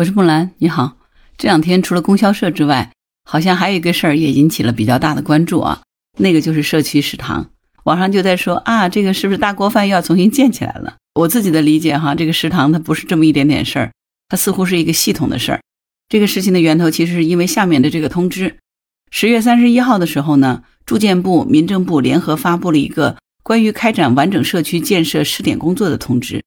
我是木兰，你好。这两天除了供销社之外，好像还有一个事儿也引起了比较大的关注啊，那个就是社区食堂。网上就在说啊，这个是不是大锅饭又要重新建起来了？我自己的理解哈，这个食堂它不是这么一点点事儿，它似乎是一个系统的事儿。这个事情的源头其实是因为下面的这个通知。十月三十一号的时候呢，住建部、民政部联合发布了一个关于开展完整社区建设试点工作的通知，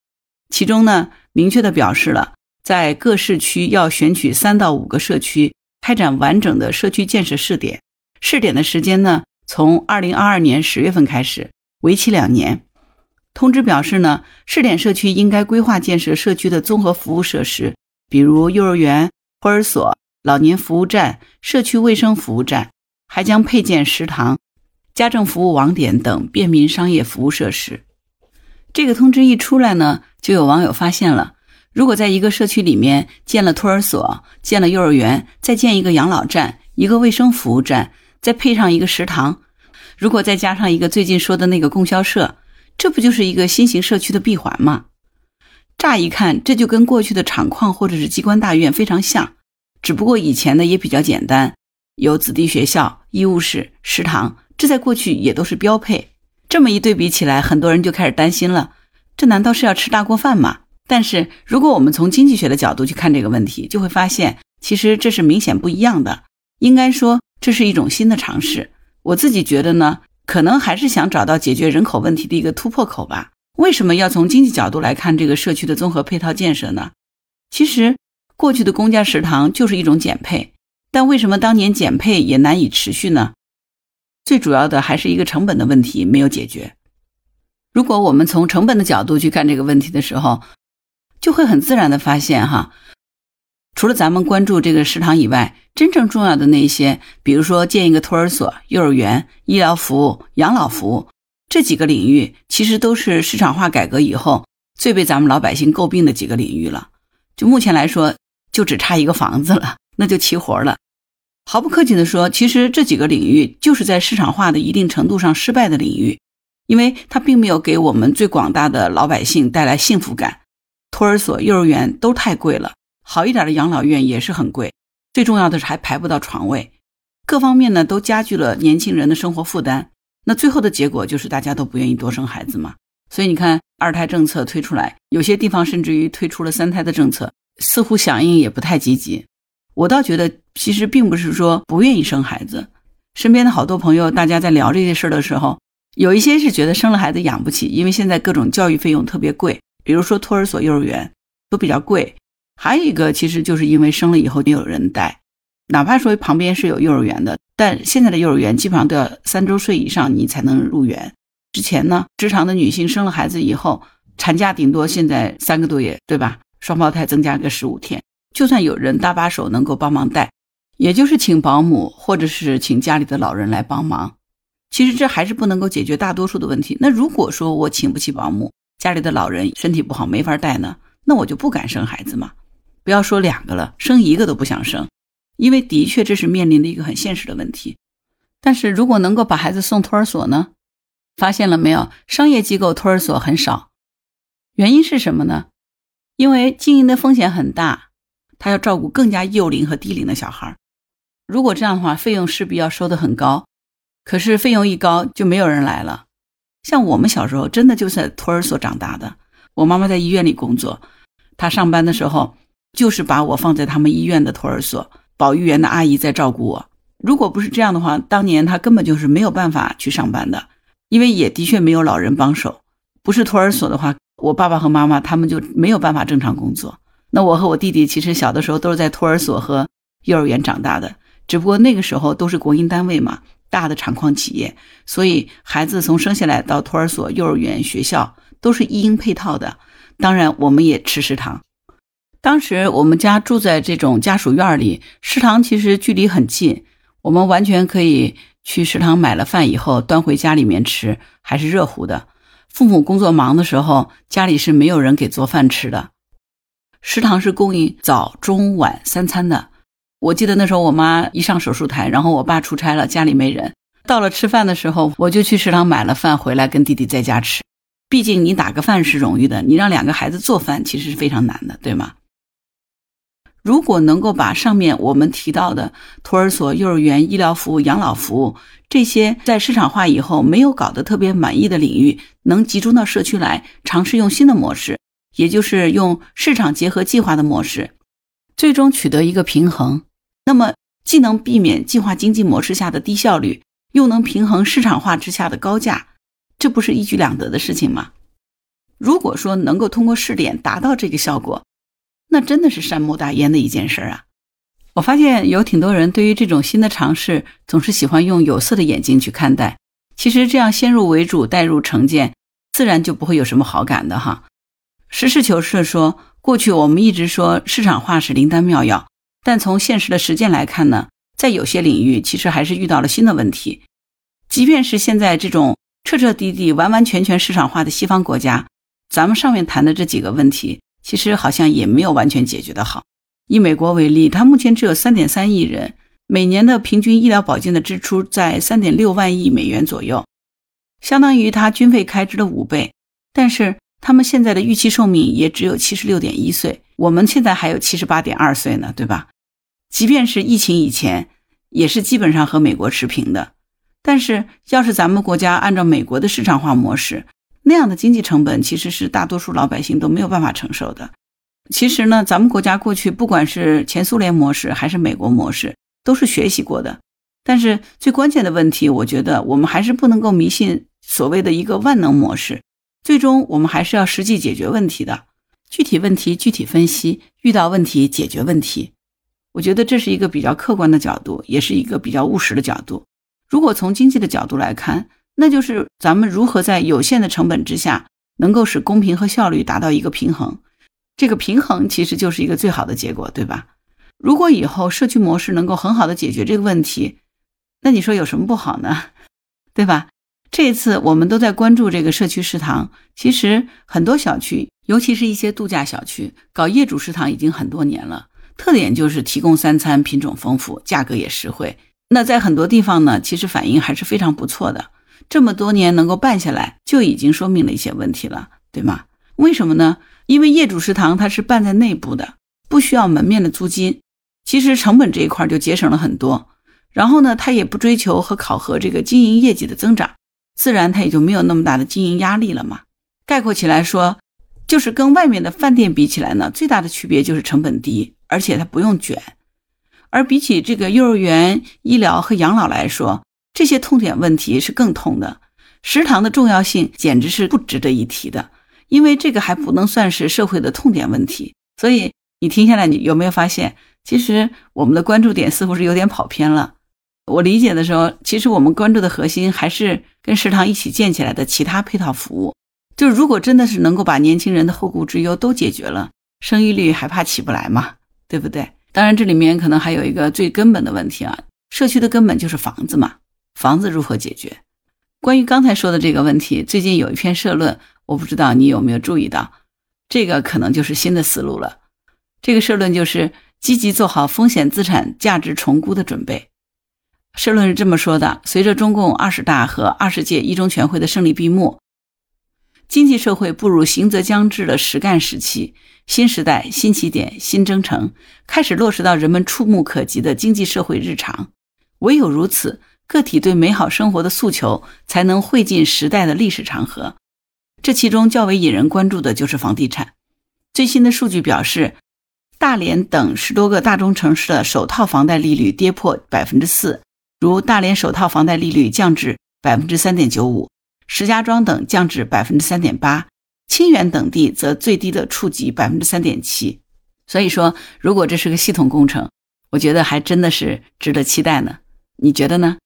其中呢，明确的表示了。在各市区要选取三到五个社区开展完整的社区建设试点，试点的时间呢，从二零二二年十月份开始，为期两年。通知表示呢，试点社区应该规划建设社区的综合服务设施，比如幼儿园、托儿所、老年服务站、社区卫生服务站，还将配建食堂、家政服务网点等便民商业服务设施。这个通知一出来呢，就有网友发现了。如果在一个社区里面建了托儿所、建了幼儿园，再建一个养老站、一个卫生服务站，再配上一个食堂，如果再加上一个最近说的那个供销社，这不就是一个新型社区的闭环吗？乍一看，这就跟过去的厂矿或者是机关大院非常像，只不过以前的也比较简单，有子弟学校、医务室、食堂，这在过去也都是标配。这么一对比起来，很多人就开始担心了：这难道是要吃大锅饭吗？但是，如果我们从经济学的角度去看这个问题，就会发现，其实这是明显不一样的。应该说，这是一种新的尝试。我自己觉得呢，可能还是想找到解决人口问题的一个突破口吧。为什么要从经济角度来看这个社区的综合配套建设呢？其实，过去的公家食堂就是一种减配，但为什么当年减配也难以持续呢？最主要的还是一个成本的问题没有解决。如果我们从成本的角度去看这个问题的时候，就会很自然的发现，哈，除了咱们关注这个食堂以外，真正重要的那些，比如说建一个托儿所、幼儿园、医疗服务、养老服务这几个领域，其实都是市场化改革以后最被咱们老百姓诟病的几个领域了。就目前来说，就只差一个房子了，那就齐活了。毫不客气的说，其实这几个领域就是在市场化的一定程度上失败的领域，因为它并没有给我们最广大的老百姓带来幸福感。托儿所、幼儿园都太贵了，好一点的养老院也是很贵，最重要的是还排不到床位，各方面呢都加剧了年轻人的生活负担。那最后的结果就是大家都不愿意多生孩子嘛。所以你看，二胎政策推出来，有些地方甚至于推出了三胎的政策，似乎响应也不太积极。我倒觉得，其实并不是说不愿意生孩子。身边的好多朋友，大家在聊这些事儿的时候，有一些是觉得生了孩子养不起，因为现在各种教育费用特别贵。比如说托儿所、幼儿园都比较贵，还有一个其实就是因为生了以后没有人带，哪怕说旁边是有幼儿园的，但现在的幼儿园基本上都要三周岁以上你才能入园。之前呢，职场的女性生了孩子以后，产假顶多现在三个多月，对吧？双胞胎增加个十五天，就算有人搭把手能够帮忙带，也就是请保姆或者是请家里的老人来帮忙。其实这还是不能够解决大多数的问题。那如果说我请不起保姆，家里的老人身体不好没法带呢，那我就不敢生孩子嘛。不要说两个了，生一个都不想生，因为的确这是面临的一个很现实的问题。但是如果能够把孩子送托儿所呢？发现了没有？商业机构托儿所很少，原因是什么呢？因为经营的风险很大，他要照顾更加幼龄和低龄的小孩。如果这样的话，费用势必要收得很高。可是费用一高，就没有人来了。像我们小时候，真的就是在托儿所长大的。我妈妈在医院里工作，她上班的时候就是把我放在他们医院的托儿所，保育员的阿姨在照顾我。如果不是这样的话，当年她根本就是没有办法去上班的，因为也的确没有老人帮手。不是托儿所的话，我爸爸和妈妈他们就没有办法正常工作。那我和我弟弟其实小的时候都是在托儿所和幼儿园长大的，只不过那个时候都是国营单位嘛。大的厂矿企业，所以孩子从生下来到托儿所、幼儿园、学校都是一应配套的。当然，我们也吃食堂。当时我们家住在这种家属院里，食堂其实距离很近，我们完全可以去食堂买了饭以后端回家里面吃，还是热乎的。父母工作忙的时候，家里是没有人给做饭吃的。食堂是供应早、中、晚三餐的。我记得那时候我妈一上手术台，然后我爸出差了，家里没人。到了吃饭的时候，我就去食堂买了饭回来跟弟弟在家吃。毕竟你打个饭是容易的，你让两个孩子做饭其实是非常难的，对吗？如果能够把上面我们提到的托儿所、幼儿园、医疗服务、养老服务这些在市场化以后没有搞得特别满意的领域，能集中到社区来尝试用新的模式，也就是用市场结合计划的模式，最终取得一个平衡，那么既能避免计划经济模式下的低效率，又能平衡市场化之下的高价，这不是一举两得的事情吗？如果说能够通过试点达到这个效果，那真的是善莫大焉的一件事儿啊！我发现有挺多人对于这种新的尝试，总是喜欢用有色的眼睛去看待。其实这样先入为主、带入成见，自然就不会有什么好感的哈。实事求是的说，过去我们一直说市场化是灵丹妙药，但从现实的实践来看呢，在有些领域其实还是遇到了新的问题。即便是现在这种彻彻底底、完完全全市场化的西方国家，咱们上面谈的这几个问题。其实好像也没有完全解决的好。以美国为例，它目前只有三点三亿人，每年的平均医疗保健的支出在三点六万亿美元左右，相当于它军费开支的五倍。但是他们现在的预期寿命也只有七十六点一岁，我们现在还有七十八点二岁呢，对吧？即便是疫情以前，也是基本上和美国持平的。但是要是咱们国家按照美国的市场化模式，那样的经济成本其实是大多数老百姓都没有办法承受的。其实呢，咱们国家过去不管是前苏联模式还是美国模式，都是学习过的。但是最关键的问题，我觉得我们还是不能够迷信所谓的一个万能模式。最终我们还是要实际解决问题的，具体问题具体分析，遇到问题解决问题。我觉得这是一个比较客观的角度，也是一个比较务实的角度。如果从经济的角度来看，那就是咱们如何在有限的成本之下，能够使公平和效率达到一个平衡。这个平衡其实就是一个最好的结果，对吧？如果以后社区模式能够很好的解决这个问题，那你说有什么不好呢？对吧？这次我们都在关注这个社区食堂，其实很多小区，尤其是一些度假小区，搞业主食堂已经很多年了。特点就是提供三餐，品种丰富，价格也实惠。那在很多地方呢，其实反应还是非常不错的。这么多年能够办下来，就已经说明了一些问题了，对吗？为什么呢？因为业主食堂它是办在内部的，不需要门面的租金，其实成本这一块就节省了很多。然后呢，它也不追求和考核这个经营业绩的增长，自然它也就没有那么大的经营压力了嘛。概括起来说，就是跟外面的饭店比起来呢，最大的区别就是成本低，而且它不用卷。而比起这个幼儿园、医疗和养老来说，这些痛点问题是更痛的，食堂的重要性简直是不值得一提的，因为这个还不能算是社会的痛点问题。所以你听下来，你有没有发现，其实我们的关注点似乎是有点跑偏了？我理解的时候，其实我们关注的核心还是跟食堂一起建起来的其他配套服务。就是如果真的是能够把年轻人的后顾之忧都解决了，生育率还怕起不来吗？对不对？当然，这里面可能还有一个最根本的问题啊，社区的根本就是房子嘛。房子如何解决？关于刚才说的这个问题，最近有一篇社论，我不知道你有没有注意到，这个可能就是新的思路了。这个社论就是积极做好风险资产价值重估的准备。社论是这么说的：随着中共二十大和二十届一中全会的胜利闭幕，经济社会步入行则将至的实干时期，新时代、新起点、新征程开始落实到人们触目可及的经济社会日常。唯有如此。个体对美好生活的诉求才能汇进时代的历史长河，这其中较为引人关注的就是房地产。最新的数据表示，大连等十多个大中城市的首套房贷利率跌破百分之四，如大连首套房贷利率降至百分之三点九五，石家庄等降至百分之三点八，清远等地则最低的触及百分之三点七。所以说，如果这是个系统工程，我觉得还真的是值得期待呢。你觉得呢？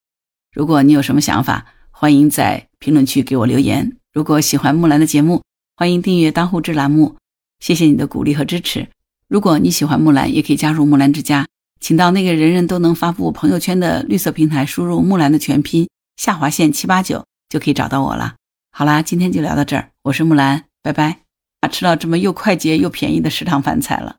如果你有什么想法，欢迎在评论区给我留言。如果喜欢木兰的节目，欢迎订阅当户知栏目。谢谢你的鼓励和支持。如果你喜欢木兰，也可以加入木兰之家，请到那个人人都能发布朋友圈的绿色平台，输入木兰的全拼下划线七八九，就可以找到我了。好啦，今天就聊到这儿，我是木兰，拜拜。啊，吃到这么又快捷又便宜的食堂饭菜了。